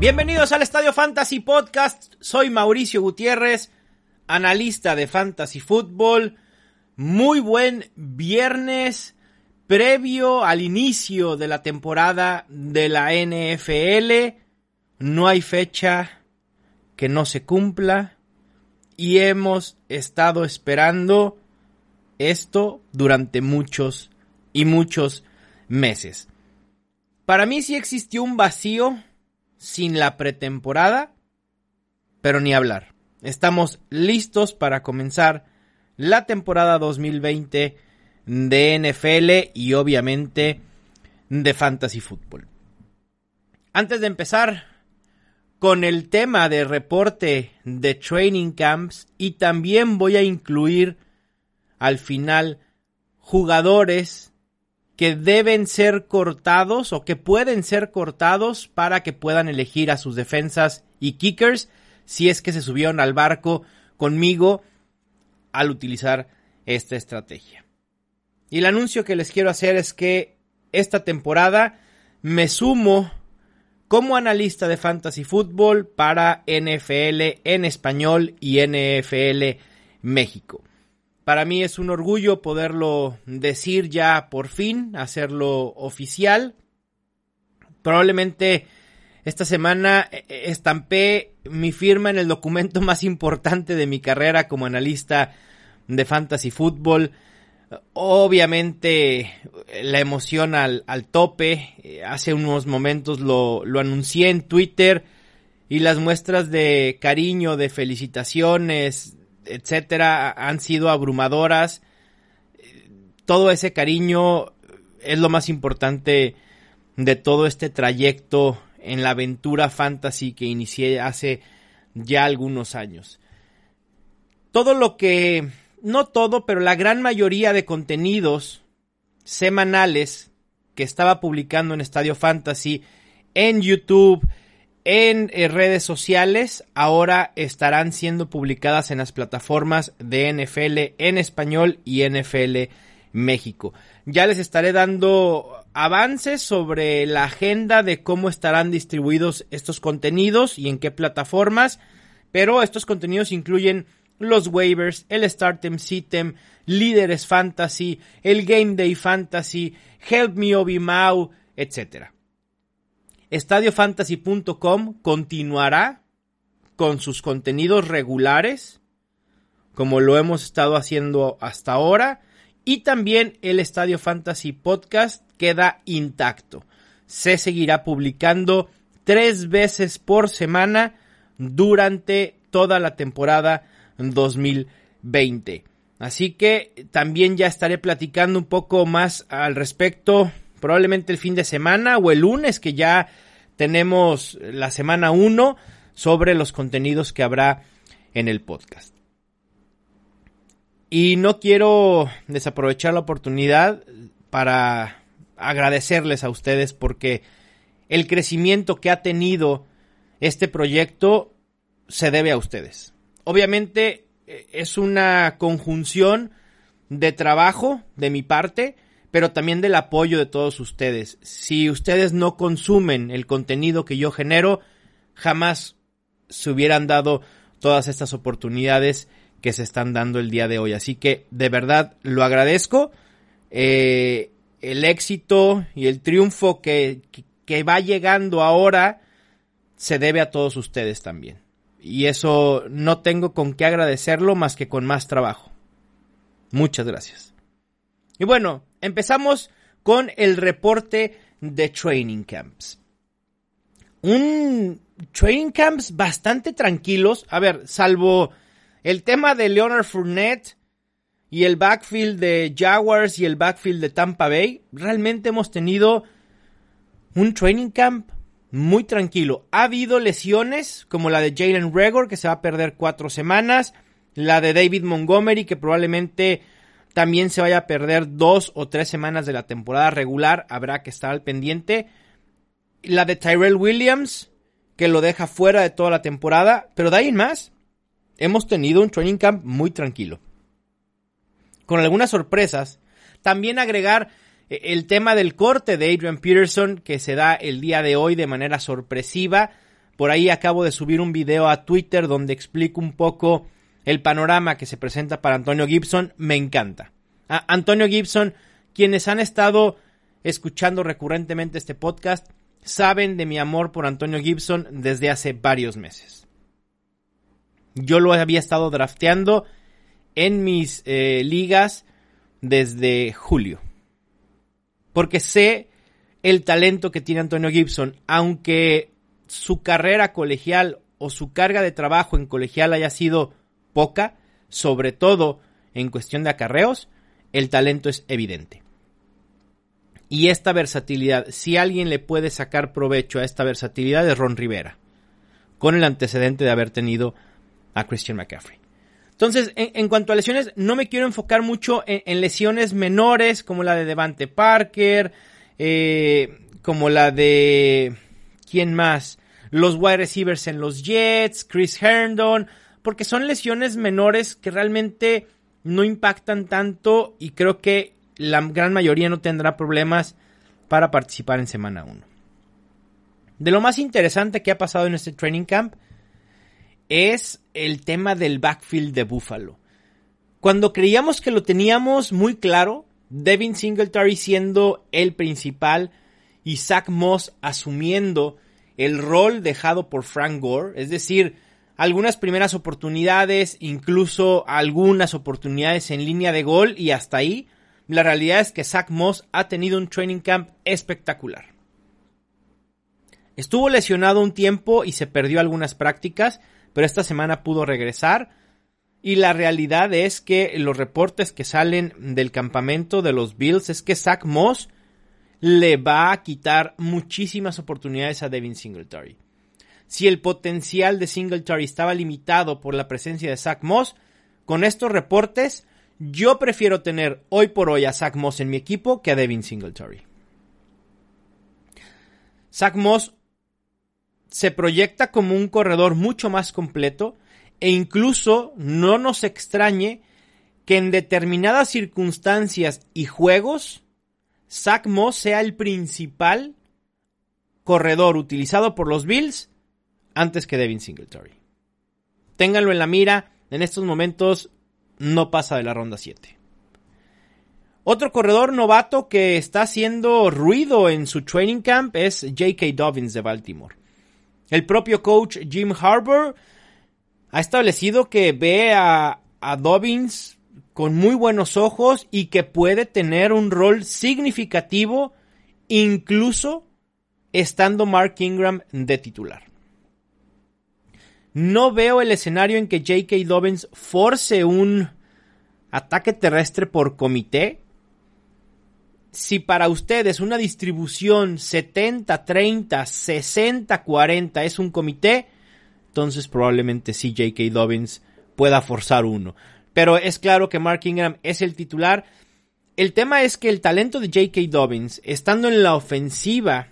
Bienvenidos al Estadio Fantasy Podcast. Soy Mauricio Gutiérrez, analista de Fantasy Football. Muy buen viernes previo al inicio de la temporada de la NFL. No hay fecha que no se cumpla y hemos estado esperando esto durante muchos y muchos meses. Para mí sí existió un vacío sin la pretemporada, pero ni hablar. Estamos listos para comenzar la temporada 2020 de NFL y obviamente de Fantasy Football. Antes de empezar con el tema de reporte de training camps y también voy a incluir al final jugadores que deben ser cortados o que pueden ser cortados para que puedan elegir a sus defensas y kickers si es que se subieron al barco conmigo al utilizar esta estrategia. Y el anuncio que les quiero hacer es que esta temporada me sumo como analista de fantasy fútbol para NFL en español y NFL México. Para mí es un orgullo poderlo decir ya por fin, hacerlo oficial. Probablemente esta semana eh, eh, estampé mi firma en el documento más importante de mi carrera como analista de fantasy fútbol. Obviamente la emoción al, tope. Eh, hace unos momentos lo, lo anuncié en Twitter y las muestras de cariño, de felicitaciones, etcétera, han sido abrumadoras. Todo ese cariño es lo más importante de todo este trayecto en la aventura fantasy que inicié hace ya algunos años. Todo lo que, no todo, pero la gran mayoría de contenidos semanales que estaba publicando en Estadio Fantasy en YouTube, en eh, redes sociales ahora estarán siendo publicadas en las plataformas de NFL en español y NFL México. Ya les estaré dando avances sobre la agenda de cómo estarán distribuidos estos contenidos y en qué plataformas, pero estos contenidos incluyen los waivers, el Startem Sitem, Líderes Fantasy, el Game Day Fantasy, Help Me Obi Mau, etcétera. EstadioFantasy.com continuará con sus contenidos regulares, como lo hemos estado haciendo hasta ahora, y también el Estadio Fantasy Podcast queda intacto. Se seguirá publicando tres veces por semana durante toda la temporada 2020. Así que también ya estaré platicando un poco más al respecto probablemente el fin de semana o el lunes que ya tenemos la semana 1 sobre los contenidos que habrá en el podcast. Y no quiero desaprovechar la oportunidad para agradecerles a ustedes porque el crecimiento que ha tenido este proyecto se debe a ustedes. Obviamente eh, es una conjunción de trabajo de mi parte, pero también del apoyo de todos ustedes. Si ustedes no consumen el contenido que yo genero, jamás se hubieran dado todas estas oportunidades que se están dando el día de hoy. Así que de verdad lo agradezco. Eh, el éxito y el triunfo que, que va llegando ahora se debe a todos ustedes también. Y eso no tengo con qué agradecerlo más que con más trabajo. Muchas gracias. Y bueno, empezamos con el reporte de training camps. Un training camps bastante tranquilos. A ver, salvo el tema de Leonard Fournette y el backfield de Jaguars y el backfield de Tampa Bay, realmente hemos tenido un training camp muy tranquilo. Ha habido lesiones como la de Jalen Regor que se va a perder cuatro semanas, la de David Montgomery que probablemente también se vaya a perder dos o tres semanas de la temporada regular, habrá que estar al pendiente. La de Tyrell Williams, que lo deja fuera de toda la temporada, pero de ahí en más, hemos tenido un training camp muy tranquilo. Con algunas sorpresas, también agregar eh, el tema del corte de Adrian Peterson, que se da el día de hoy de manera sorpresiva Por ahí acabo de subir un video a Twitter donde explico un poco el panorama que se presenta para Antonio Gibson. Me encanta. Antonio Gibson, quienes han estado escuchando recurrentemente este podcast, saben de mi amor por Antonio Gibson desde hace varios meses. Yo lo había estado drafteando en mis eh, ligas desde julio. Porque sé el talento que tiene Antonio Gibson, aunque su carrera colegial o su carga de trabajo en colegial haya sido poca, sobre todo en cuestión de acarreos, el talento es evidente. Y esta versatilidad, si alguien le puede sacar provecho a esta versatilidad es Ron Rivera, con el antecedente de haber tenido a Christian McCaffrey. Entonces, en, cuanto a lesiones, no me quiero enfocar mucho en, lesiones menores como la de Devante Parker, eh, como la de... ¿Quién más? Los wide receivers en los Jets, Chris Herndon, porque son lesiones menores que realmente no impactan tanto y creo que la gran mayoría no tendrá problemas para participar en semana 1. De lo más interesante que ha pasado en este training camp es el tema del backfield de Buffalo. Cuando creíamos que lo teníamos muy claro, Devin Singletary siendo el principal y Zach Moss asumiendo el rol dejado por Frank Gore, es decir, algunas primeras oportunidades, incluso algunas oportunidades en línea de gol y hasta ahí, la realidad es que Zach Moss ha tenido un training camp espectacular. Estuvo lesionado un tiempo y se perdió algunas prácticas, pero esta semana pudo regresar. Y la realidad es que los reportes que salen del campamento de los Bills es que Zach Moss le va a quitar muchísimas oportunidades a Devin Singletary. Si el potencial de Singletary estaba limitado por la presencia de Zach Moss, con estos reportes yo prefiero tener hoy por hoy a Zach Moss en mi equipo que a Devin Singletary. Zach Moss se proyecta como un corredor mucho más completo e incluso no nos extrañe que en determinadas circunstancias y juegos Zach Moss sea el principal corredor utilizado por los Bills antes que Devin Singletary. Ténganlo en la mira, en estos momentos no pasa de la ronda 7. Otro corredor novato que está haciendo ruido en su training camp es J.K. Dobbins de Baltimore. El propio coach Jim Harbour ha establecido que ve a, Dobbins con muy buenos ojos y que puede tener un rol significativo incluso estando Mark Ingram de titular. No veo el escenario en que J.K. Dobbins force un ataque terrestre por comité si para ustedes una distribución 70-30, 60-40 es un comité, entonces probablemente sí J.K. Dobbins pueda forzar uno. Pero es claro que Mark Ingram es el titular. El tema es que el talento de J.K. Dobbins, estando en la ofensiva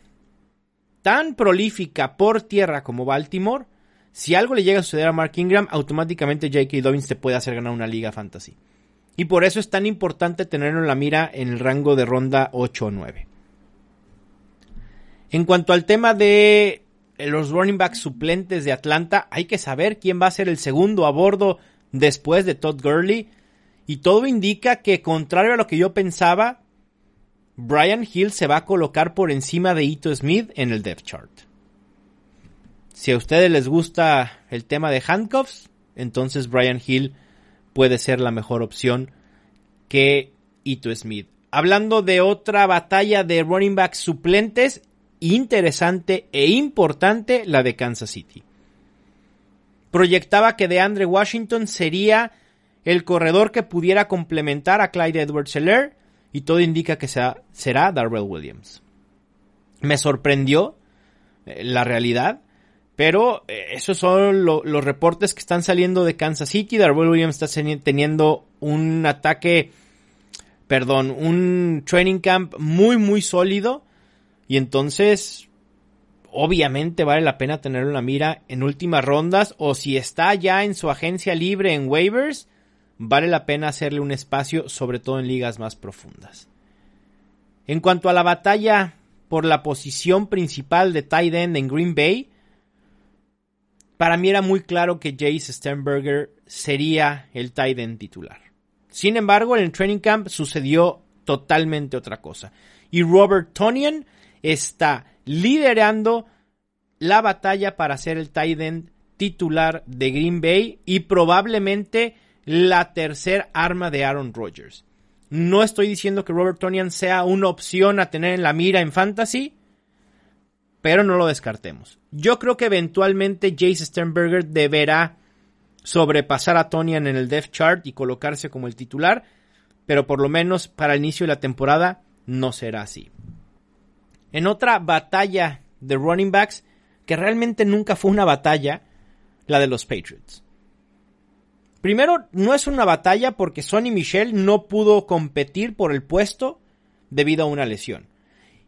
tan prolífica por tierra como Baltimore, si algo le llega a suceder a Mark Ingram, automáticamente J.K. Dobbins te puede hacer ganar una liga fantasy. Y por eso es tan importante tenerlo en la mira en el rango de ronda 8 o 9. En cuanto al tema de los running backs suplentes de Atlanta, hay que saber quién va a ser el segundo a bordo después de Todd Gurley. Y todo indica que, contrario a lo que yo pensaba, Brian Hill se va a colocar por encima de Ito Smith en el depth chart. Si a ustedes les gusta el tema de handcuffs, entonces Brian Hill puede ser la mejor opción que Ito Smith. Hablando de otra batalla de running backs suplentes, interesante e importante la de Kansas City. Proyectaba que de Andre Washington sería el corredor que pudiera complementar a Clyde Edwards Seller y todo indica que será Darrell Williams. Me sorprendió eh, la realidad pero eh, esos son los reportes que están saliendo de Kansas City. Darwell Williams está teniendo un ataque, perdón, un training camp muy, muy sólido. Y entonces, obviamente vale la pena tenerlo en la mira en últimas rondas. O si está ya en su agencia libre en waivers, vale la pena hacerle un espacio, sobre todo en ligas más profundas. En cuanto a la batalla por la posición principal de tight end en Green Bay, para mí era muy claro que Jace Sternberger sería el tight end titular. Sin embargo, en el training camp sucedió totalmente otra cosa. Y Robert Tonian está liderando la batalla para ser el tight end titular de Green Bay y probablemente la tercer arma de Aaron Rodgers. No estoy diciendo que Robert Tonian sea una opción a tener en la mira en fantasy, pero no lo descartemos. Yo creo que eventualmente Jace Sternberger deberá sobrepasar a Tonian en el depth chart y colocarse como el titular, pero por lo menos para el inicio de la temporada no será así. En otra batalla de running backs, que realmente nunca fue una batalla, la de los Patriots. Primero, no es una batalla porque Sonny Michel no pudo competir por el puesto debido a una lesión.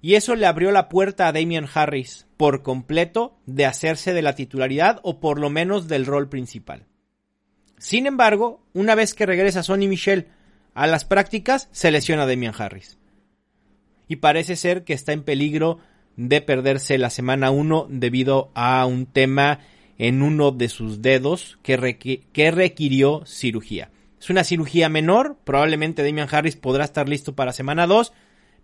Y eso le abrió la puerta a Damian Harris por completo de hacerse de la titularidad o por lo menos del rol principal. Sin embargo, una vez que regresa Sonny Michel a las prácticas, se lesiona Damian Harris. Y parece ser que está en peligro de perderse la semana 1 debido a un tema en uno de sus dedos que, que requirió cirugía. Es una cirugía menor, probablemente Damian Harris podrá estar listo para semana 2,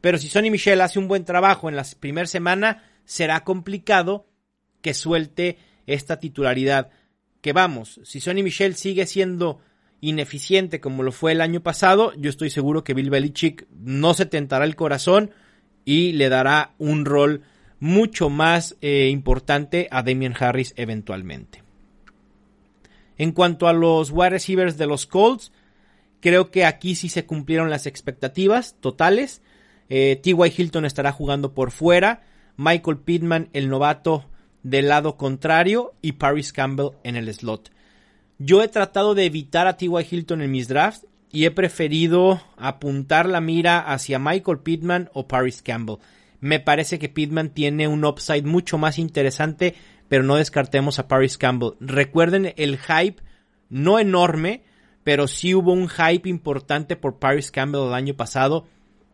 pero si Sonny Michel hace un buen trabajo en la primera semana, será complicado que suelte esta titularidad. Que vamos, si Sonny Michel sigue siendo ineficiente como lo fue el año pasado, yo estoy seguro que Bill Belichick no se tentará el corazón y le dará un rol mucho más eh, importante a Damian Harris eventualmente. En cuanto a los wide receivers de los Colts, creo que aquí sí se cumplieron las expectativas totales. Eh, T.Y. Hilton estará jugando por fuera. Michael Pittman, el novato, del lado contrario. Y Paris Campbell en el slot. Yo he tratado de evitar a T.Y. Hilton en mis drafts y he preferido apuntar la mira hacia Michael Pittman o Paris Campbell. Me parece que Pittman tiene un upside mucho más interesante, pero no descartemos a Paris Campbell. Recuerden el hype, no enorme, pero sí hubo un hype importante por Paris Campbell el año pasado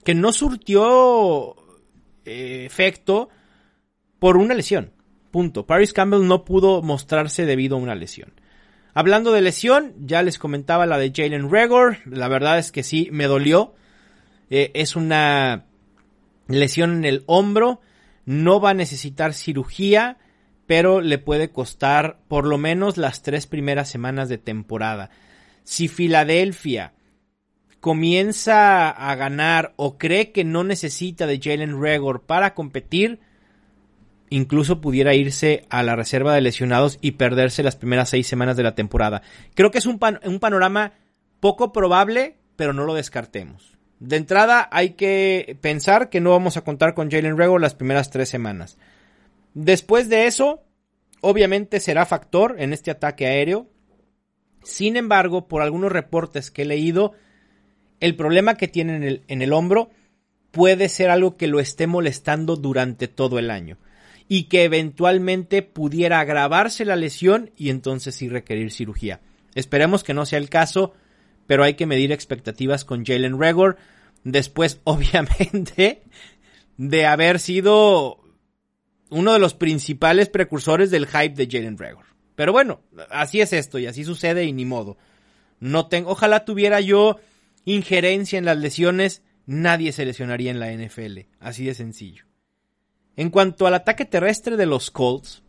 que no surtió eh, efecto por una lesión. Punto. Paris Campbell no pudo mostrarse debido a una lesión. Hablando de lesión, ya les comentaba la de Jalen Regor. La verdad es que sí, me dolió. Eh, es una lesión en el hombro. No va a necesitar cirugía, pero le puede costar por lo menos las tres primeras semanas de temporada. Si Filadelfia comienza a ganar o cree que no necesita de Jalen Regor para competir, incluso pudiera irse a la reserva de lesionados y perderse las primeras seis semanas de la temporada. Creo que es un, panorama poco probable, pero no lo descartemos. De entrada hay que pensar que no vamos a contar con Jalen Regor las primeras tres semanas. Después de eso, obviamente será factor en este ataque aéreo. Sin embargo, por algunos reportes que he leído, el problema que tiene en el, hombro puede ser algo que lo esté molestando durante todo el año y que eventualmente pudiera agravarse la lesión y entonces sí requerir cirugía. Esperemos que no sea el caso, pero hay que medir expectativas con Jalen Regor. Después, obviamente, de haber sido uno de los principales precursores del hype de Jalen Regor. Pero bueno, así es esto y así sucede y ni modo. No tengo, ojalá tuviera yo injerencia en las lesiones, nadie se lesionaría en la NFL. Así de sencillo. En cuanto al ataque terrestre de los Colts,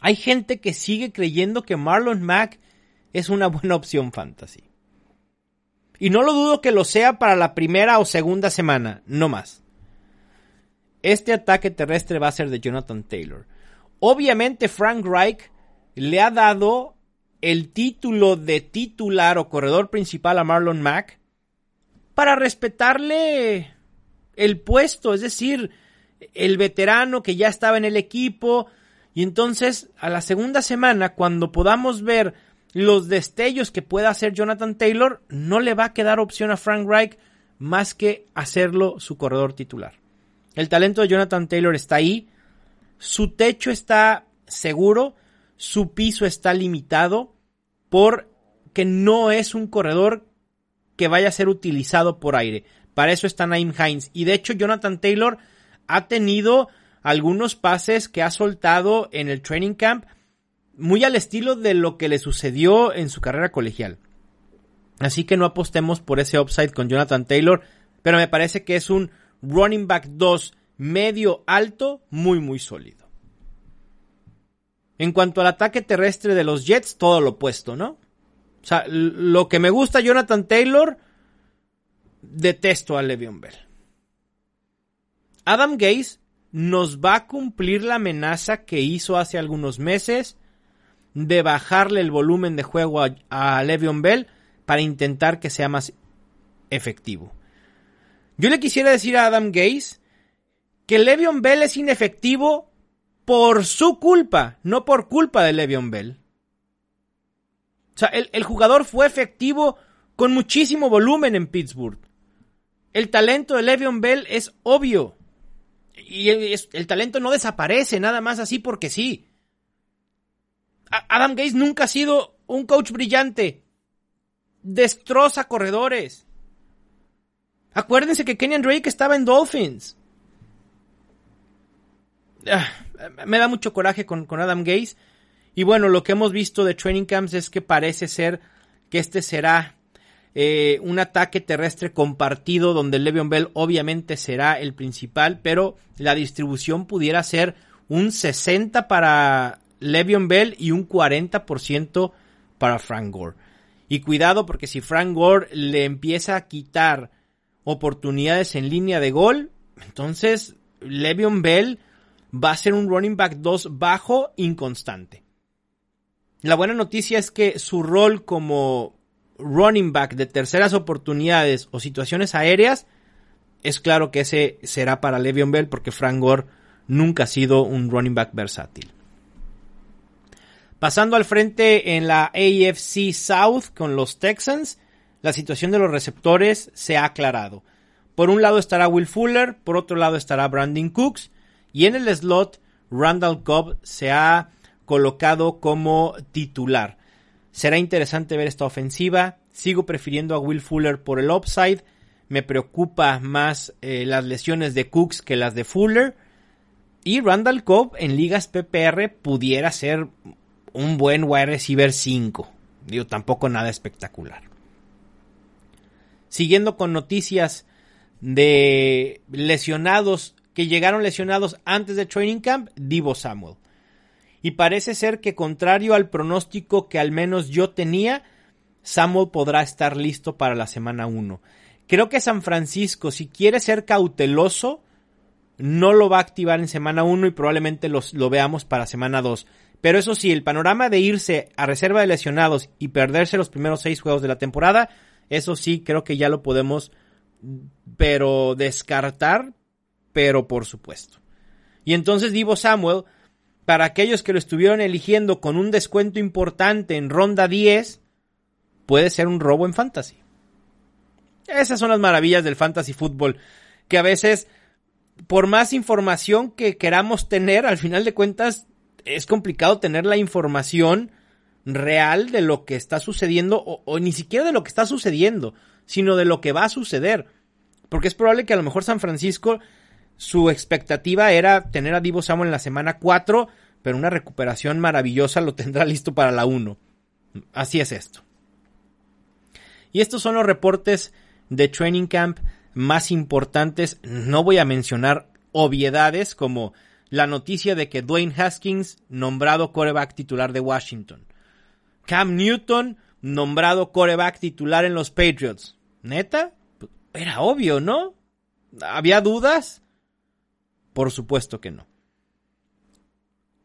hay gente que sigue creyendo que Marlon Mack es una buena opción fantasy. Y no lo dudo que lo sea para la primera o segunda semana, no más. Este ataque terrestre va a ser de Jonathan Taylor. Obviamente Frank Reich le ha dado el título de titular o corredor principal a Marlon Mack para respetarle el puesto, es decir, el veterano que ya estaba en el equipo. Y entonces, a la segunda semana, cuando podamos ver los destellos que pueda hacer Jonathan Taylor, no le va a quedar opción a Frank Reich más que hacerlo su corredor titular. El talento de Jonathan Taylor está ahí, su techo está seguro, su piso está limitado porque no es un corredor que vaya a ser utilizado por aire. Para eso está Naim Hines. Y de hecho, Jonathan Taylor ha tenido algunos pases que ha soltado en el training camp muy al estilo de lo que le sucedió en su carrera colegial. Así que no apostemos por ese upside con Jonathan Taylor, pero me parece que es un running back 2 medio alto muy muy sólido. En cuanto al ataque terrestre de los Jets, todo lo opuesto, ¿no? O sea, lo que me gusta Jonathan Taylor, detesto a Le'Veon Bell. Adam Gase nos va a cumplir la amenaza que hizo hace algunos meses de bajarle el volumen de juego a, a Bell para intentar que sea más efectivo. Yo le quisiera decir a Adam Gase que Le'Veon Bell es inefectivo por su culpa, no por culpa de Le'Veon Bell. O sea, el, jugador fue efectivo con muchísimo volumen en Pittsburgh. El talento de Le'Veon Bell es obvio. Y el, el, talento no desaparece nada más así porque sí. Adam Gates nunca ha sido un coach brillante. Destroza corredores. Acuérdense que Kenyan Drake estaba en Dolphins. Ah, me da mucho coraje con, con Adam Gaze. Y bueno, lo que hemos visto de Training Camps es que parece ser que este será eh, un ataque terrestre compartido donde Le'Veon Bell obviamente será el principal, pero la distribución pudiera ser un 60 para Le'Veon Bell y un 40% para Frank Gore. Y cuidado porque si Frank Gore le empieza a quitar oportunidades en línea de gol, entonces Le'Veon Bell va a ser un running back 2 bajo, inconstante. La buena noticia es que su rol como running back de terceras oportunidades o situaciones aéreas es claro que ese será para Le'Veon Bell porque Frank Gore nunca ha sido un running back versátil. Pasando al frente en la AFC South con los Texans, la situación de los receptores se ha aclarado. Por un lado estará Will Fuller, por otro lado estará Brandon Cooks y en el slot, Randall Cobb se ha colocado como titular. Será interesante ver esta ofensiva. Sigo prefiriendo a Will Fuller por el upside. Me preocupa más eh, las lesiones de Cooks que las de Fuller. Y Randall Cobb en ligas PPR pudiera ser un buen wide receiver 5. Digo, tampoco nada espectacular. Siguiendo con noticias de lesionados que llegaron lesionados antes de Training Camp, Divo Samuel. Y parece ser que contrario al pronóstico que al menos yo tenía, Samuel podrá estar listo para la semana 1. Creo que San Francisco, si quiere ser cauteloso, no lo va a activar en semana 1 y probablemente los, lo veamos para semana 2. Pero eso sí, el panorama de irse a reserva de lesionados y perderse los primeros seis juegos de la temporada, eso sí creo que ya lo podemos pero descartar pero por supuesto. Y entonces Divo Samuel, para aquellos que lo estuvieron eligiendo con un descuento importante en ronda 10, puede ser un robo en fantasy. Esas son las maravillas del fantasy fútbol, que a veces, por más información que queramos tener, al final de cuentas, es complicado tener la información real de lo que está sucediendo, o, o ni siquiera de lo que está sucediendo, sino de lo que va a suceder. Porque es probable que a lo mejor San Francisco su expectativa era tener a Divo Samuel en la semana 4, pero una recuperación maravillosa lo tendrá listo para la 1. Así es esto. Y estos son los reportes de Training Camp más importantes. No voy a mencionar obviedades como la noticia de que Dwayne Haskins nombrado coreback titular de Washington. Cam Newton nombrado coreback titular en los Patriots. ¿Neta? Era obvio, ¿no? ¿Había dudas? Por supuesto que no.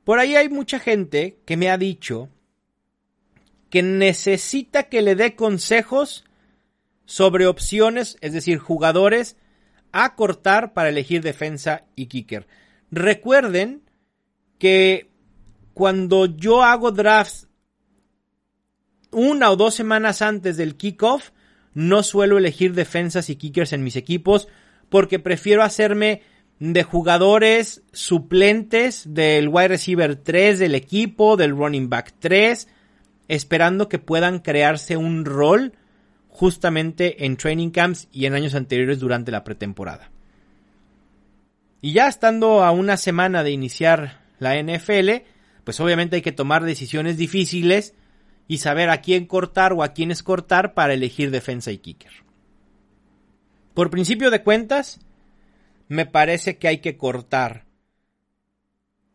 Por ahí hay mucha gente que me ha dicho que necesita que le dé consejos sobre opciones, es decir, jugadores a cortar para elegir defensa y kicker. Recuerden que cuando yo hago drafts una o dos semanas antes del kickoff, no suelo elegir defensas y kickers en mis equipos porque prefiero hacerme de jugadores suplentes del wide receiver 3 del equipo, del running back 3, esperando que puedan crearse un rol justamente en training camps y en años anteriores durante la pretemporada. Y ya estando a una semana de iniciar la NFL, pues obviamente hay que tomar decisiones difíciles y saber a quién cortar o a quiénes cortar para elegir defensa y kicker. Por principio de cuentas, me parece que hay que cortar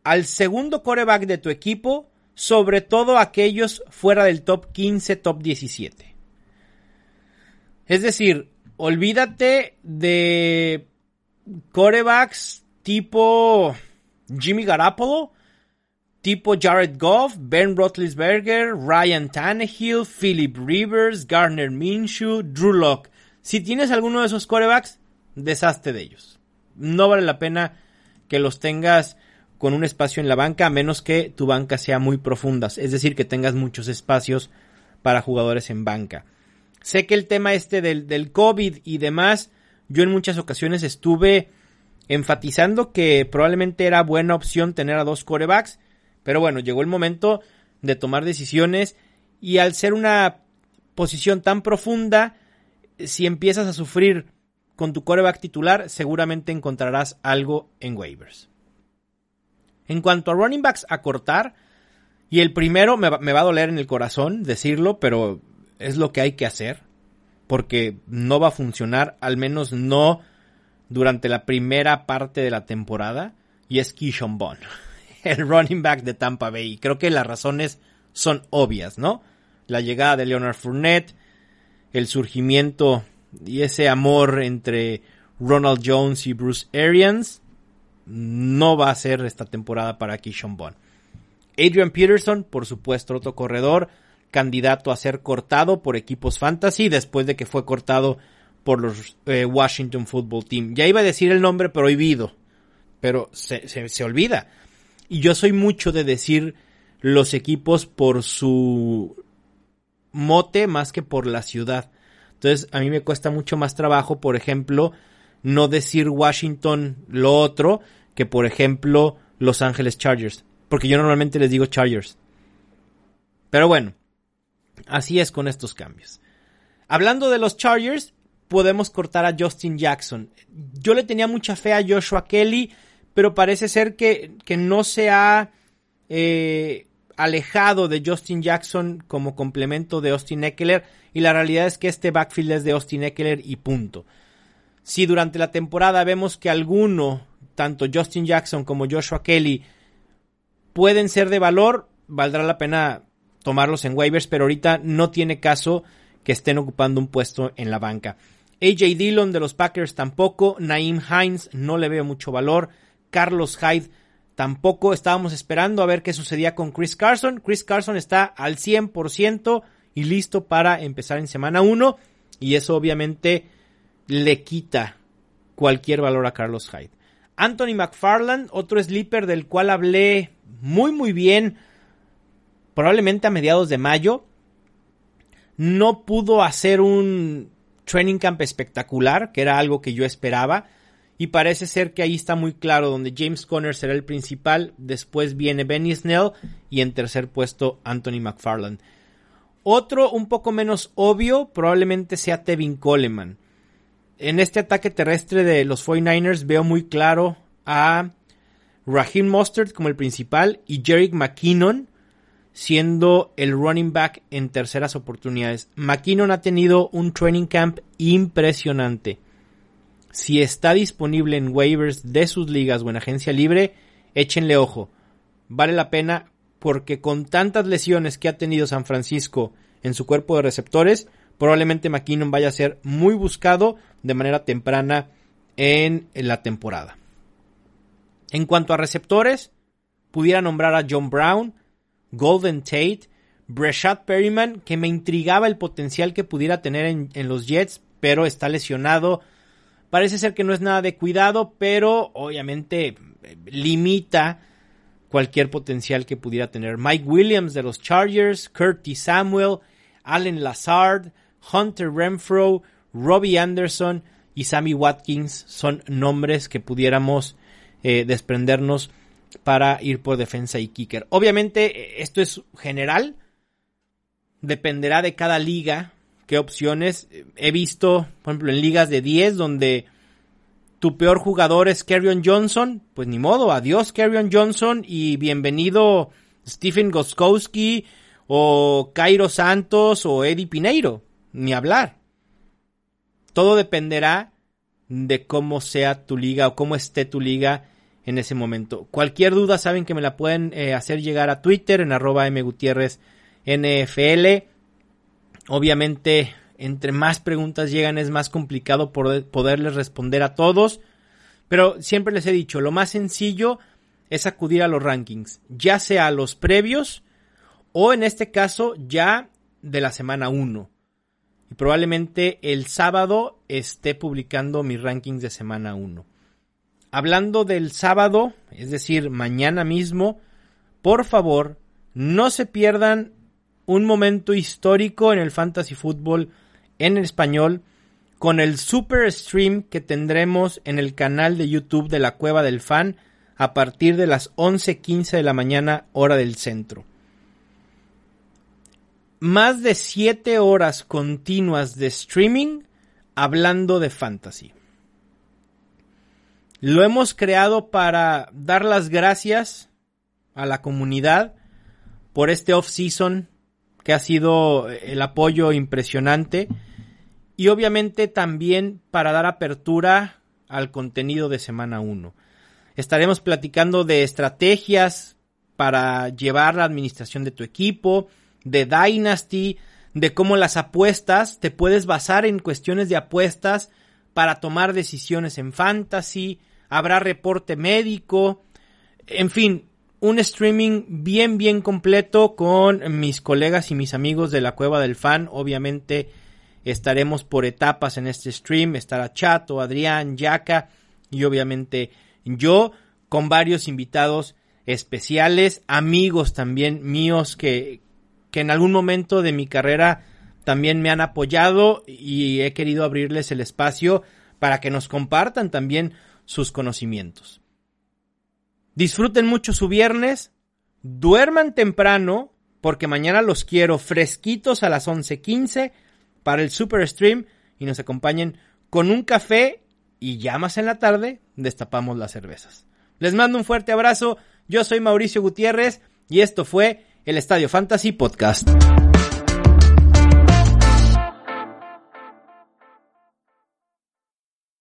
al segundo coreback de tu equipo, sobre todo aquellos fuera del top 15, top 17. Es decir, olvídate de corebacks tipo Jimmy Garoppolo, tipo Jared Goff, Ben Roethlisberger, Ryan Tannehill, Philip Rivers, Garner Minshew, Drew Locke. Si tienes alguno de esos corebacks, deshazte de ellos. No vale la pena que los tengas con un espacio en la banca a menos que tu banca sea muy profunda, es decir, que tengas muchos espacios para jugadores en banca. Sé que el tema este del, del COVID y demás, yo en muchas ocasiones estuve enfatizando que probablemente era buena opción tener a dos corebacks, pero bueno, llegó el momento de tomar decisiones y al ser una posición tan profunda, si empiezas a sufrir con tu coreback titular, seguramente encontrarás algo en waivers. En cuanto a running backs a cortar, y el primero me va, a doler en el corazón decirlo, pero es lo que hay que hacer, porque no va a funcionar, al menos no durante la primera parte de la temporada, y es Keyshawn Bond, el running back de Tampa Bay. Y creo que las razones son obvias, ¿no? La llegada de Leonard Fournette, el surgimiento y ese amor entre Ronald Jones y Bruce Arians, no va a ser esta temporada para Keyshawn Bond. Adrian Peterson, por supuesto, otro corredor, candidato a ser cortado por equipos fantasy después de que fue cortado por los eh, Washington Football Team. Ya iba a decir el nombre prohibido, pero se, se, se olvida. Y yo soy mucho de decir los equipos por su mote más que por la ciudad. Entonces a mí me cuesta mucho más trabajo, por ejemplo, no decir Washington lo otro que por ejemplo Los Ángeles Chargers, porque yo normalmente les digo Chargers. Pero bueno, así es con estos cambios. Hablando de los Chargers, podemos cortar a Justin Jackson. Yo le tenía mucha fe a Joshua Kelly, pero parece ser que, que no se ha eh, alejado de Justin Jackson como complemento de Austin Eckler y la realidad es que este backfield es de Austin Eckler y punto si durante la temporada vemos que alguno, tanto Justin Jackson como Joshua Kelly, pueden ser de valor, valdrá la pena tomarlos en waivers, pero ahorita no tiene caso que estén ocupando un puesto en la banca. AJ Dillon de los Packers tampoco, Naim Hines no le veo mucho valor, Carlos Hyde tampoco, estábamos esperando a ver qué sucedía con Chris Carson, Chris Carson está al 100% y listo para empezar en semana 1 y eso obviamente le quita cualquier valor a Carlos Hyde. Anthony McFarland, otro sleeper del cual hablé muy muy bien, probablemente a mediados de mayo, no pudo hacer un training camp espectacular, que era algo que yo esperaba, y parece ser que ahí está muy claro donde James Conner será el principal, después viene Benny Snell y en tercer puesto Anthony McFarland. Otro un poco menos obvio probablemente sea Tevin Coleman en este ataque terrestre de los 49ers veo muy claro a Raheem Mustard como el principal y Jerick McKinnon siendo el running back en terceras oportunidades. McKinnon ha tenido un training camp impresionante. Si está disponible en waivers de sus ligas o en agencia libre, échenle ojo. Vale la pena porque con tantas lesiones que ha tenido San Francisco en su cuerpo de receptores, probablemente McKinnon vaya a ser muy buscado de manera temprana en la temporada. En cuanto a receptores, pudiera nombrar a John Brown, Golden Tate, Breshad Perryman, que me intrigaba el potencial que pudiera tener en, en, los Jets, pero está lesionado. Parece ser que no es nada de cuidado, pero obviamente eh, limita cualquier potencial que pudiera tener. Mike Williams de los Chargers, Curtis Samuel, Allen Lazard, Hunter Renfro, Robbie Anderson y Sammy Watkins son nombres que pudiéramos eh, desprendernos para ir por defensa y kicker. Obviamente esto es general, dependerá de cada liga qué opciones. He visto, por ejemplo, en ligas de 10 donde tu peor jugador es Kerryon Johnson, pues ni modo, adiós Kerryon Johnson y bienvenido Stephen Goskowski o Cairo Santos o Eddie Pineiro, ni hablar. Todo dependerá de cómo sea tu liga o cómo esté tu liga en ese momento. Cualquier duda saben que me la pueden eh, hacer llegar a Twitter en arroba mgutierrez NFL. Obviamente, entre más preguntas llegan es más complicado poderles responder a todos. Pero siempre les he dicho, lo más sencillo es acudir a los rankings, ya sea a los previos o en este caso ya de la semana 1. Y probablemente el sábado esté publicando mis rankings de semana 1. Hablando del sábado, es decir, mañana mismo, por favor, no se pierdan un momento histórico en el fantasy fútbol en español con el super stream que tendremos en el canal de YouTube de la Cueva del Fan a partir de las 11:15 de la mañana hora del centro. Más de 7 horas continuas de streaming hablando de fantasy. Lo hemos creado para dar las gracias a la comunidad por este off-season que ha sido el apoyo impresionante y obviamente también para dar apertura al contenido de semana 1. Estaremos platicando de estrategias para llevar la administración de tu equipo, de Dynasty, de cómo las apuestas te puedes basar en cuestiones de apuestas para tomar decisiones en fantasy, habrá reporte médico, en fin, un streaming bien bien completo con mis colegas y mis amigos de la Cueva del Fan, obviamente Estaremos por etapas en este stream. Estará Chato, Adrián, Yaka y obviamente yo con varios invitados especiales, amigos también míos que, que en algún momento de mi carrera también me han apoyado y he querido abrirles el espacio para que nos compartan también sus conocimientos. Disfruten mucho su viernes, duerman temprano porque mañana los quiero fresquitos a las 11:15 para el Super Stream y nos acompañen con un café y ya más en la tarde destapamos las cervezas. Les mando un fuerte abrazo, yo soy Mauricio Gutiérrez y esto fue el Estadio Fantasy Podcast.